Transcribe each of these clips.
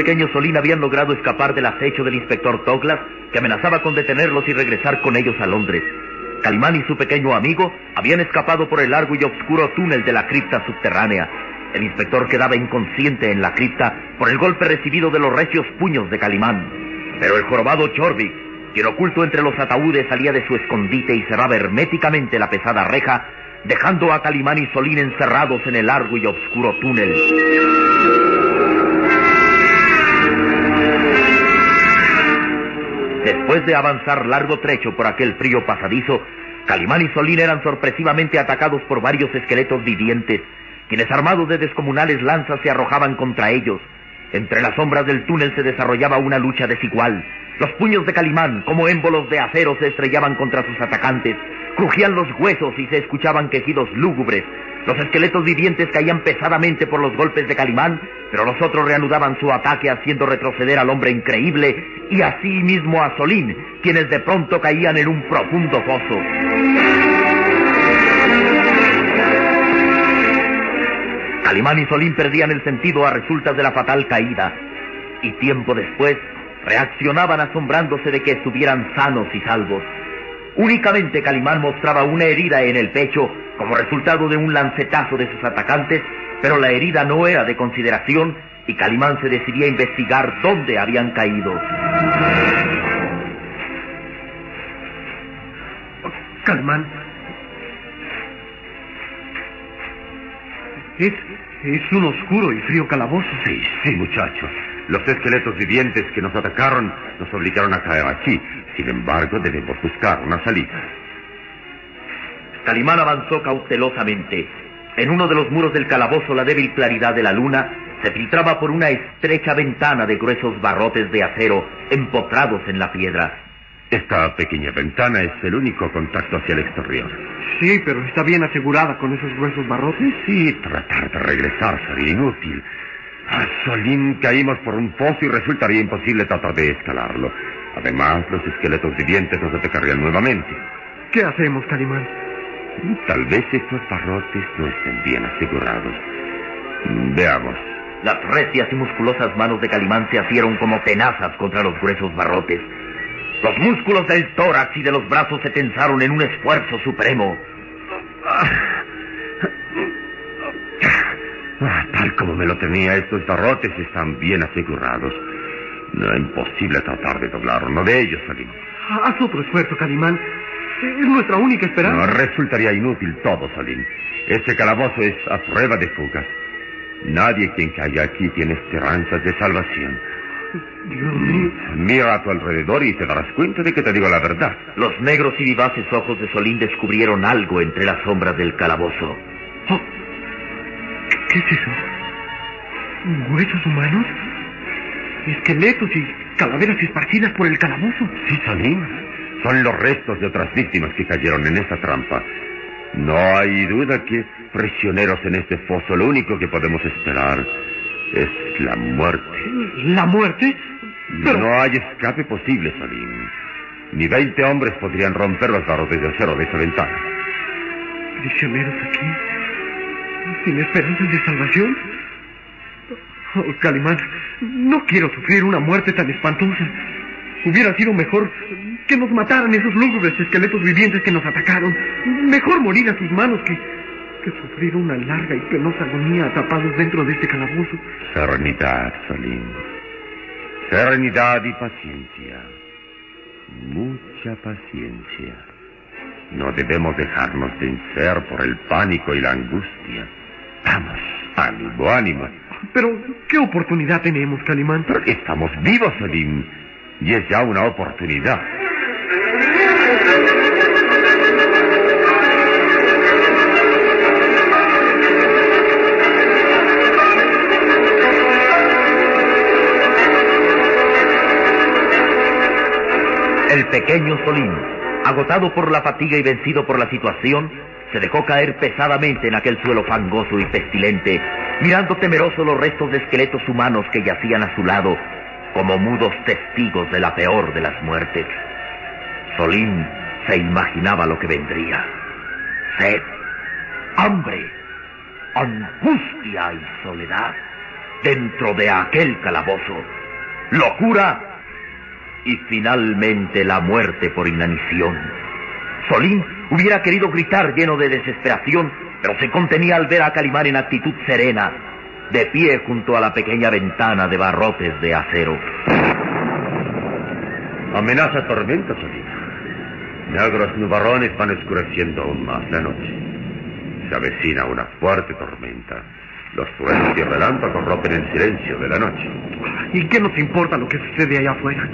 Calimán y el pequeño Solín habían logrado escapar del acecho del inspector Douglas, que amenazaba con detenerlos y regresar con ellos a Londres. Calimán y su pequeño amigo habían escapado por el largo y oscuro túnel de la cripta subterránea. El inspector quedaba inconsciente en la cripta por el golpe recibido de los recios puños de Calimán. Pero el jorobado Chorvik, quien oculto entre los ataúdes salía de su escondite y cerraba herméticamente la pesada reja, dejando a Calimán y Solín encerrados en el largo y oscuro túnel. Después de avanzar largo trecho por aquel frío pasadizo, Calimán y Solín eran sorpresivamente atacados por varios esqueletos vivientes, quienes armados de descomunales lanzas se arrojaban contra ellos. Entre las sombras del túnel se desarrollaba una lucha desigual. Los puños de Calimán, como émbolos de acero, se estrellaban contra sus atacantes. Crujían los huesos y se escuchaban quejidos lúgubres. Los esqueletos vivientes caían pesadamente por los golpes de Calimán, pero los otros reanudaban su ataque haciendo retroceder al hombre increíble y así mismo a Solín, quienes de pronto caían en un profundo foso. Calimán y Solín perdían el sentido a resultas de la fatal caída y tiempo después reaccionaban asombrándose de que estuvieran sanos y salvos. Únicamente Calimán mostraba una herida en el pecho como resultado de un lancetazo de sus atacantes, pero la herida no era de consideración y Calimán se decidía a investigar dónde habían caído. Calimán. Es, es un oscuro y frío calabozo. Sí, sí, muchacho. Los esqueletos vivientes que nos atacaron nos obligaron a caer aquí. Sin embargo, debemos buscar una salida. Calimán avanzó cautelosamente. En uno de los muros del calabozo la débil claridad de la luna se filtraba por una estrecha ventana de gruesos barrotes de acero empotrados en la piedra. Esta pequeña ventana es el único contacto hacia el exterior. Sí, pero está bien asegurada con esos gruesos barrotes. Sí, tratar de regresar sería inútil. A Solín caímos por un pozo y resultaría imposible tratar de escalarlo. Además, los esqueletos vivientes nos atacarían nuevamente. ¿Qué hacemos, Calimán? Tal vez estos barrotes no estén bien asegurados. Veamos. Las recias y musculosas manos de Calimán se asieron como tenazas contra los gruesos barrotes. Los músculos del tórax y de los brazos se tensaron en un esfuerzo supremo. Ah, tal como me lo tenía, estos barrotes están bien asegurados. No es imposible tratar de doblar uno de ellos, Salim. Haz otro esfuerzo, Calimán. Es nuestra única No, esperanza. resultaría inútil todo, Salim. Ese calabozo es a prueba de fugas. Nadie quien caiga aquí tiene esperanzas de salvación. Dios mío. Mira a tu alrededor y te darás cuenta de que te digo la verdad. Los negros y vivaces ojos de Solín descubrieron algo entre las sombras del calabozo. ¿Qué es eso? ¿Huesos humanos? esqueletos y calaveras esparcidas por el calabozo. Sí, Salim. Son los restos de otras víctimas que cayeron en esta trampa. No hay duda que prisioneros en este foso, lo único que podemos esperar es la muerte. ¿La muerte? Pero... No hay escape posible, Salim. Ni veinte hombres podrían romper los barrotes de acero de esa ventana. ¿Prisioneros aquí? ¿Sin esperanzas de salvación? Oh, Calimán, no quiero sufrir una muerte tan espantosa. Hubiera sido mejor que nos mataran esos lúgubres esqueletos vivientes que nos atacaron. Mejor morir a sus manos que, que sufrir una larga y penosa agonía atrapados dentro de este calabozo. Serenidad, Salim. Serenidad y paciencia. Mucha paciencia. No debemos dejarnos vencer por el pánico y la angustia. Vamos, ánimo, ánimo. Pero, ¿qué oportunidad tenemos, Calimán? Porque estamos vivos, Salim. Y es ya una oportunidad. El pequeño Solín, agotado por la fatiga y vencido por la situación, se dejó caer pesadamente en aquel suelo fangoso y pestilente, mirando temeroso los restos de esqueletos humanos que yacían a su lado, como mudos testigos de la peor de las muertes. Solín se imaginaba lo que vendría. Sed, hambre, angustia y soledad dentro de aquel calabozo. Locura y finalmente la muerte por inanición. Solín hubiera querido gritar lleno de desesperación, pero se contenía al ver a Calimán en actitud serena, de pie junto a la pequeña ventana de barrotes de acero. Amenaza tormenta, Solín. Negros nubarrones van oscureciendo aún más la noche. Se avecina una fuerte tormenta. Los truenos y relámpagos rompen el silencio de la noche. ¿Y qué nos importa lo que sucede allá afuera?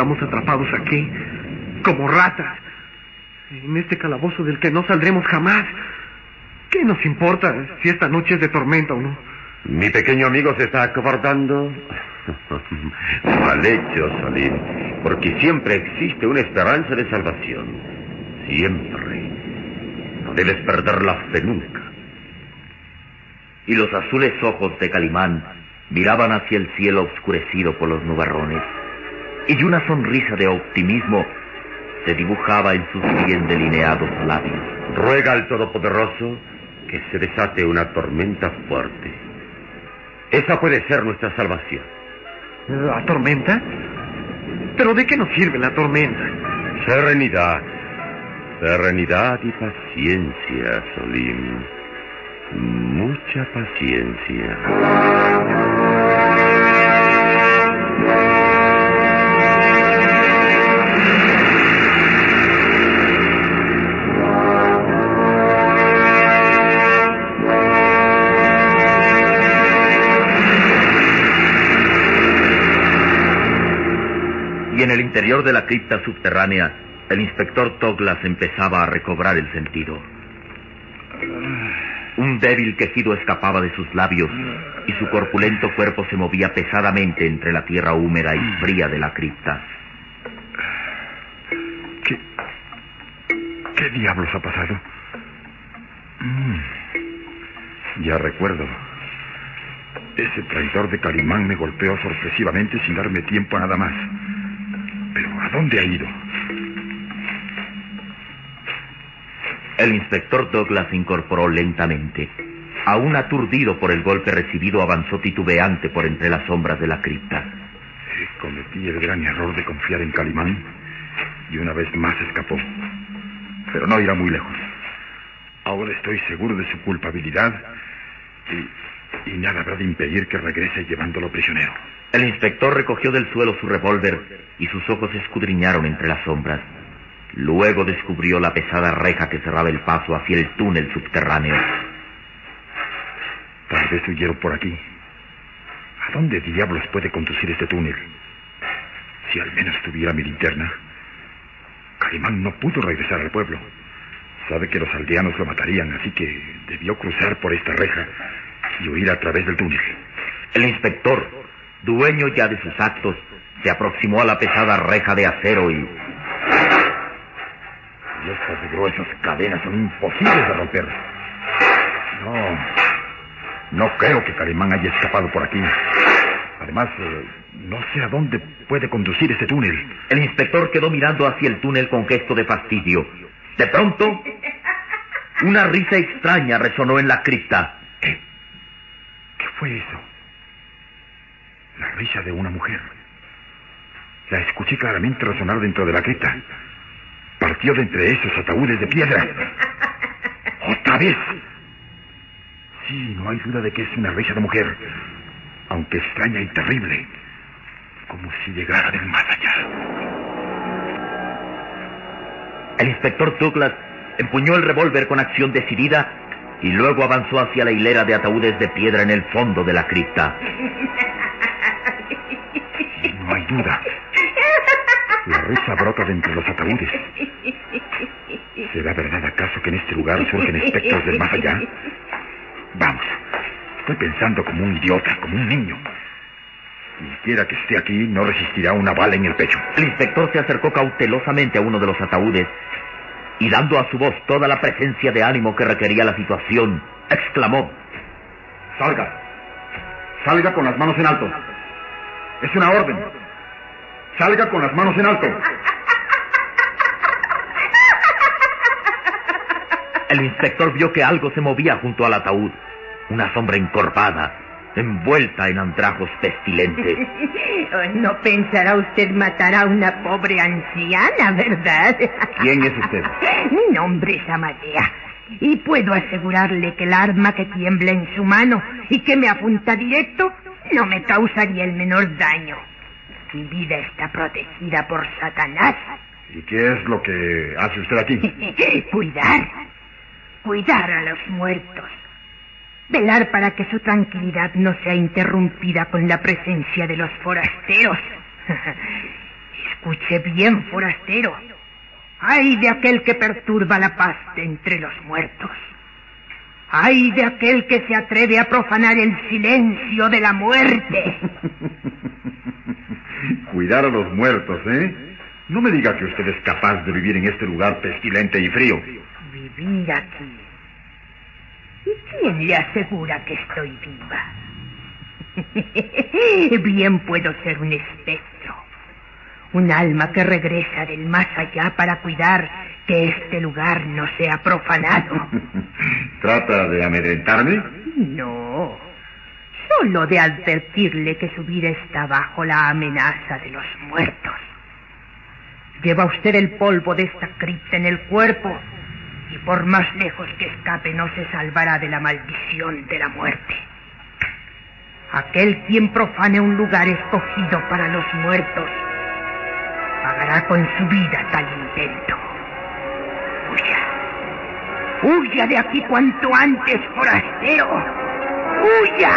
Estamos atrapados aquí, como ratas, en este calabozo del que no saldremos jamás. ¿Qué nos importa si esta noche es de tormenta o no? Mi pequeño amigo se está acobardando. Mal hecho, Salim, porque siempre existe una esperanza de salvación. Siempre. No debes perder la fe nunca. Y los azules ojos de Calimán miraban hacia el cielo oscurecido por los nubarrones. Y una sonrisa de optimismo se dibujaba en sus bien delineados labios. Ruega al Todopoderoso que se desate una tormenta fuerte. Esa puede ser nuestra salvación. ¿La tormenta? ¿Pero de qué nos sirve la tormenta? Serenidad. Serenidad y paciencia, Solim. Mucha paciencia. Interior de la cripta subterránea, el inspector Douglas empezaba a recobrar el sentido. Un débil quejido escapaba de sus labios y su corpulento cuerpo se movía pesadamente entre la tierra húmeda y fría de la cripta. ¿Qué, qué diablos ha pasado? Mm, ya recuerdo. Ese traidor de Calimán me golpeó sorpresivamente sin darme tiempo a nada más. Pero ¿a dónde ha ido? El inspector Douglas se incorporó lentamente. Aún aturdido por el golpe recibido, avanzó titubeante por entre las sombras de la cripta. Cometí el gran error de confiar en Calimán y una vez más escapó. Pero no irá muy lejos. Ahora estoy seguro de su culpabilidad y, y nada habrá de impedir que regrese llevándolo prisionero. El inspector recogió del suelo su revólver y sus ojos escudriñaron entre las sombras. Luego descubrió la pesada reja que cerraba el paso hacia el túnel subterráneo. Tal vez huyeron por aquí. ¿A dónde diablos puede conducir este túnel? Si al menos tuviera mi linterna. Calimán no pudo regresar al pueblo. Sabe que los aldeanos lo matarían, así que debió cruzar por esta reja y huir a través del túnel. El inspector, dueño ya de sus actos, se aproximó a la pesada reja de acero y... Y estas gruesas cadenas son imposibles de romper. No, no creo que Calimán haya escapado por aquí. Además, eh, no sé a dónde puede conducir ese túnel. El inspector quedó mirando hacia el túnel con gesto de fastidio. De pronto, una risa extraña resonó en la cripta. ¿Qué? ¿Qué fue eso? La risa de una mujer. La escuché claramente resonar dentro de la cripta. Partió de entre esos ataúdes de piedra. ¡Otra vez! Sí, no hay duda de que es una risa de mujer, aunque extraña y terrible, como si llegara del más allá. El inspector Douglas empuñó el revólver con acción decidida y luego avanzó hacia la hilera de ataúdes de piedra en el fondo de la cripta. No hay duda. La risa brota de entre los ataúdes. ¿Será verdad acaso que en este lugar surgen espectros del más allá? Vamos, estoy pensando como un idiota, como un niño. Ni quiera que esté aquí, no resistirá una bala en el pecho. El inspector se acercó cautelosamente a uno de los ataúdes y dando a su voz toda la presencia de ánimo que requería la situación, exclamó. Salga. Salga con las manos en alto. Es una orden. Salga con las manos en alto. El inspector vio que algo se movía junto al ataúd. Una sombra encorvada, envuelta en andrajos pestilentes. No pensará usted matar a una pobre anciana, ¿verdad? ¿Quién es usted? Mi nombre es Amadea. Y puedo asegurarle que el arma que tiembla en su mano y que me apunta directo no me causaría el menor daño. Mi vida está protegida por Satanás. ¿Y qué es lo que hace usted aquí? Cuidar. Cuidar a los muertos. Velar para que su tranquilidad no sea interrumpida con la presencia de los forasteros. Escuche bien, forastero. Ay de aquel que perturba la paz de entre los muertos. Ay de aquel que se atreve a profanar el silencio de la muerte. Cuidar a los muertos, ¿eh? No me diga que usted es capaz de vivir en este lugar pestilente y frío. Vivir aquí. ¿Y quién le asegura que estoy viva? Bien puedo ser un espectro. Un alma que regresa del más allá para cuidar que este lugar no sea profanado. ¿Trata de amedrentarme? No. Solo de advertirle que su vida está bajo la amenaza de los muertos. Lleva usted el polvo de esta cripta en el cuerpo y por más lejos que escape no se salvará de la maldición de la muerte. Aquel quien profane un lugar escogido para los muertos pagará con su vida tal intento. Huya. Huya de aquí cuanto antes, forastero. Huya.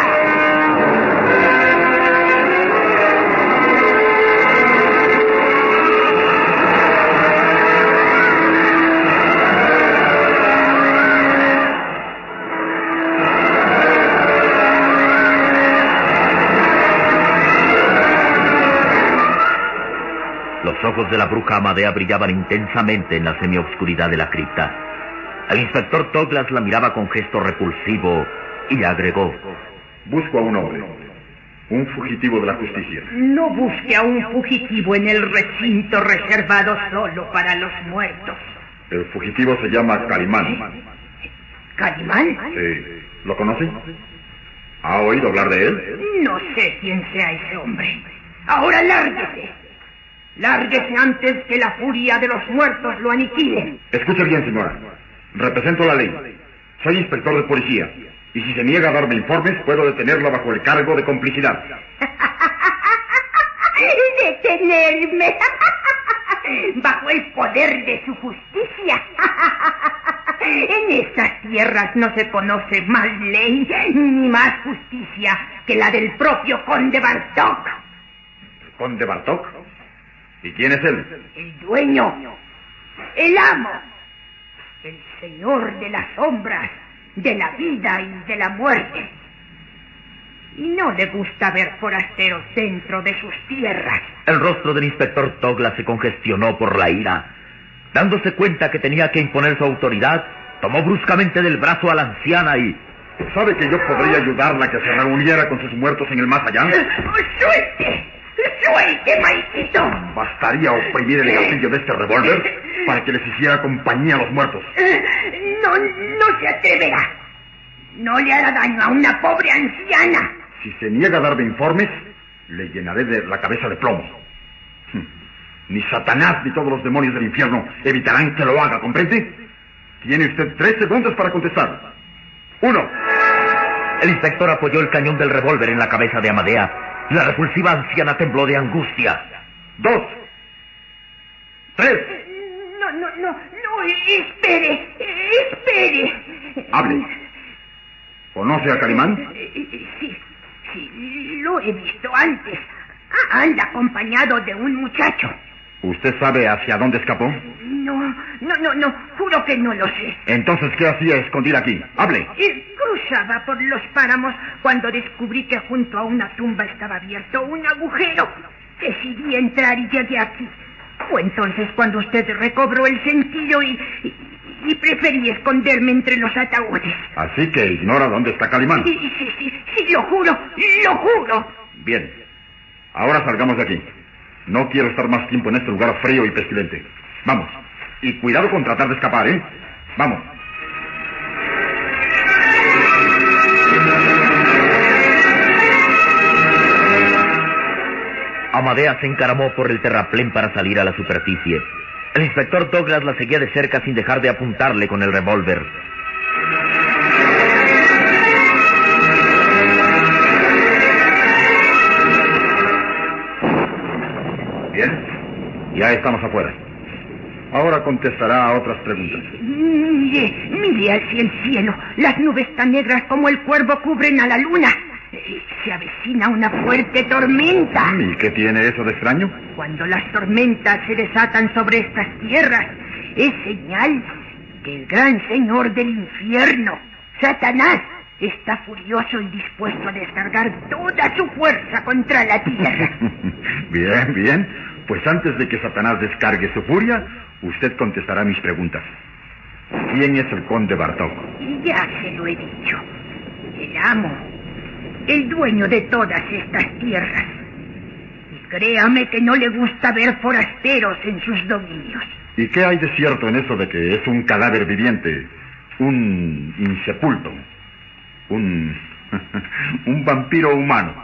Ojos de la bruja Amadea brillaban intensamente en la semioscuridad de la cripta. El inspector Douglas la miraba con gesto repulsivo y agregó. Busco a un hombre. Un fugitivo de la justicia. No busque a un fugitivo en el recinto reservado solo para los muertos. El fugitivo se llama Calimán. ¿Calimán? Sí. ¿Lo conoce? ¿Ha oído hablar de él? No sé quién sea ese hombre. Ahora lárguese. Lárguese antes que la furia de los muertos lo aniquile. Escuche bien, señora. Represento la ley. Soy inspector de policía. Y si se niega a darme informes, puedo detenerlo bajo el cargo de complicidad. ¡Detenerme! Bajo el poder de su justicia. En estas tierras no se conoce más ley ni más justicia que la del propio conde Bartok. ¿El conde Bartok? ¿Y quién es él? El dueño, el amo, el señor de las sombras, de la vida y de la muerte. y no le gusta ver forasteros dentro de sus tierras. El rostro del inspector Douglas se congestionó por la ira. Dándose cuenta que tenía que imponer su autoridad, tomó bruscamente del brazo a la anciana y... ¿Sabe que yo podría ayudarla a que se reuniera con sus muertos en el más allá? ¡Suelte! ¡Suelte, maldito! Bastaría oprimir el gatillo de este revólver para que les hiciera compañía a los muertos. No, no se atreverá. No le hará daño a una pobre anciana. Si se niega a darme informes, le llenaré de la cabeza de plomo. Hm. Ni Satanás ni todos los demonios del infierno evitarán que lo haga, ¿comprende? Tiene usted tres segundos para contestar. Uno. El inspector apoyó el cañón del revólver en la cabeza de Amadea. La repulsiva anciana tembló de angustia. Dos. Tres. No, no, no, no, espere, espere. Hable. ¿Conoce a Calimán? Sí, sí, lo he visto antes. Anda acompañado de un muchacho. ¿Usted sabe hacia dónde escapó? No, no, no, no, juro que no lo sé. Entonces, ¿qué hacía escondida aquí? Hable. Eh, Cruzaba por los páramos cuando descubrí que junto a una tumba estaba abierto un agujero. Decidí entrar y llegué aquí. Fue entonces cuando usted recobró el sentido y, y, y preferí esconderme entre los ataúdes. Así que ignora dónde está Calimán. Sí, sí, sí, sí, lo juro, lo juro. Bien. Ahora salgamos de aquí. No quiero estar más tiempo en este lugar frío y pestilente. Vamos. Y cuidado con tratar de escapar, ¿eh? Vamos. Amadea se encaramó por el terraplén para salir a la superficie. El inspector Douglas la seguía de cerca sin dejar de apuntarle con el revólver. Bien. Ya estamos afuera. Ahora contestará a otras preguntas. Mire, mire hacia el cielo. Las nubes tan negras como el cuervo cubren a la luna. Se avecina una fuerte tormenta. ¿Y qué tiene eso de extraño? Cuando las tormentas se desatan sobre estas tierras, es señal que el gran señor del infierno, Satanás, está furioso y dispuesto a descargar toda su fuerza contra la tierra. bien, bien. Pues antes de que Satanás descargue su furia, usted contestará mis preguntas. ¿Quién es el conde Bartok? Ya se lo he dicho. El amo, el dueño de todas estas tierras. Y créame que no le gusta ver forasteros en sus dominios. ¿Y qué hay de cierto en eso de que es un cadáver viviente? Un insepulto. Un. un vampiro humano.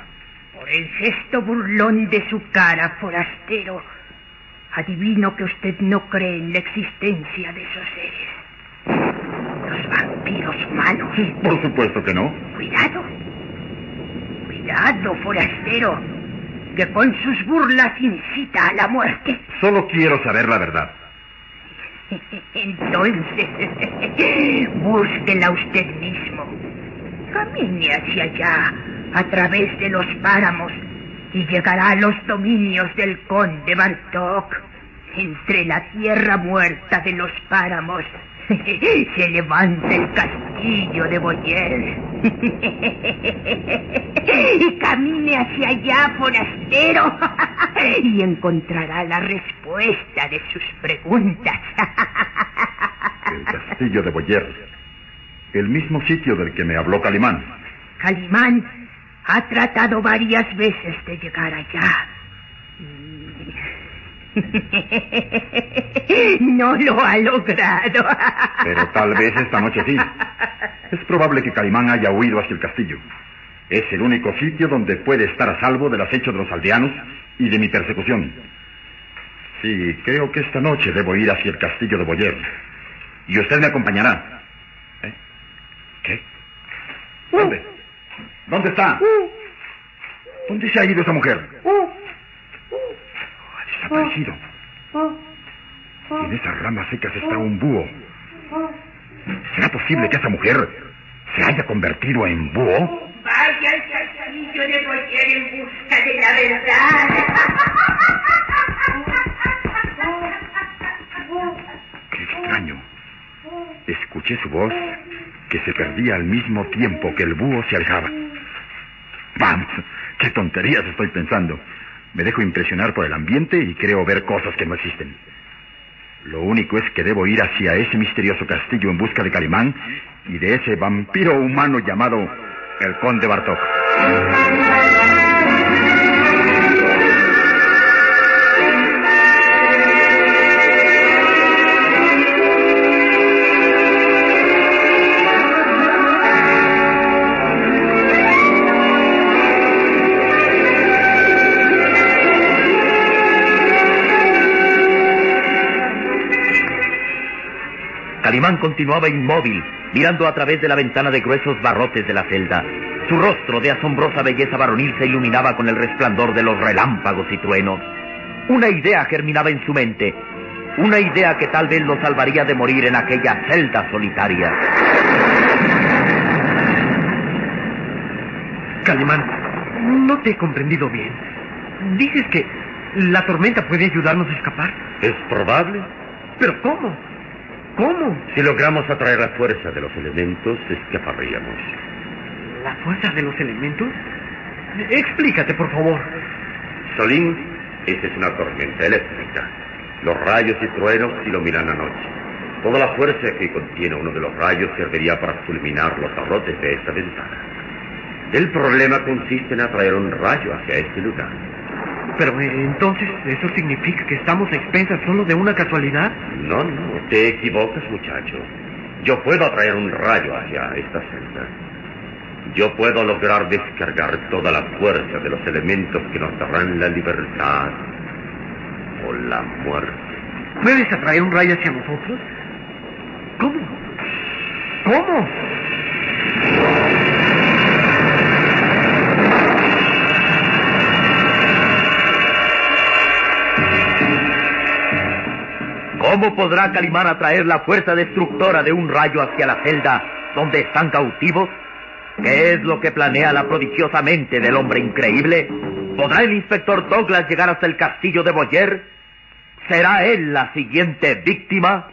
Por el gesto burlón de su cara, forastero, adivino que usted no cree en la existencia de esos seres. Los vampiros humanos. Por supuesto que no. Cuidado. Cuidado, forastero, que con sus burlas incita a la muerte. Solo quiero saber la verdad. Entonces, búsquela usted mismo. Camine hacia allá, a través de los páramos, y llegará a los dominios del conde Bartok. Entre la tierra muerta de los páramos se levanta el castillo de Boyer. y camine hacia allá, forastero, y encontrará la respuesta de sus preguntas. el castillo de Boyer. El mismo sitio del que me habló Calimán. Calimán ha tratado varias veces de llegar allá. No lo ha logrado. Pero tal vez esta noche sí. Es probable que Calimán haya huido hacia el castillo. Es el único sitio donde puede estar a salvo del acecho de los aldeanos y de mi persecución. Sí, creo que esta noche debo ir hacia el castillo de Boyer. Y usted me acompañará. ¿Qué? ¿Dónde? ¿Dónde está? ¿Dónde se ha ido esa mujer? Ha desaparecido. Y en esas ramas secas está un búho. ¿Será posible que esa mujer se haya convertido en búho? Vaya al castillo de Boyer en busca de la verdad. Qué extraño. Escuché su voz que se perdía al mismo tiempo que el búho se alejaba. Vamos, qué tonterías estoy pensando. Me dejo impresionar por el ambiente y creo ver cosas que no existen. Lo único es que debo ir hacia ese misterioso castillo en busca de Calimán y de ese vampiro humano llamado el Conde Bartok. Calimán continuaba inmóvil, mirando a través de la ventana de gruesos barrotes de la celda. Su rostro de asombrosa belleza varonil se iluminaba con el resplandor de los relámpagos y truenos. Una idea germinaba en su mente, una idea que tal vez lo salvaría de morir en aquella celda solitaria. Calimán, no te he comprendido bien. Dices que la tormenta puede ayudarnos a escapar. ¿Es probable? ¿Pero cómo? ¿Cómo? Si logramos atraer la fuerza de los elementos, escaparíamos. ¿La fuerza de los elementos? Explícate, por favor. Solín, esa es una tormenta eléctrica. Los rayos y truenos iluminan la noche. Toda la fuerza que contiene uno de los rayos serviría para fulminar los barrotes de esta ventana. El problema consiste en atraer un rayo hacia este lugar. Pero eh, entonces, ¿eso significa que estamos a expensas solo de una casualidad? No, no, te equivocas, muchacho. Yo puedo atraer un rayo hacia esta celda. Yo puedo lograr descargar toda la fuerza de los elementos que nos darán la libertad o la muerte. ¿Puedes atraer un rayo hacia nosotros? ¿Cómo? ¿Cómo? ¿Cómo podrá Calimán atraer la fuerza destructora de un rayo hacia la celda donde están cautivos? ¿Qué es lo que planea la prodigiosa mente del hombre increíble? ¿Podrá el inspector Douglas llegar hasta el castillo de Boyer? ¿Será él la siguiente víctima?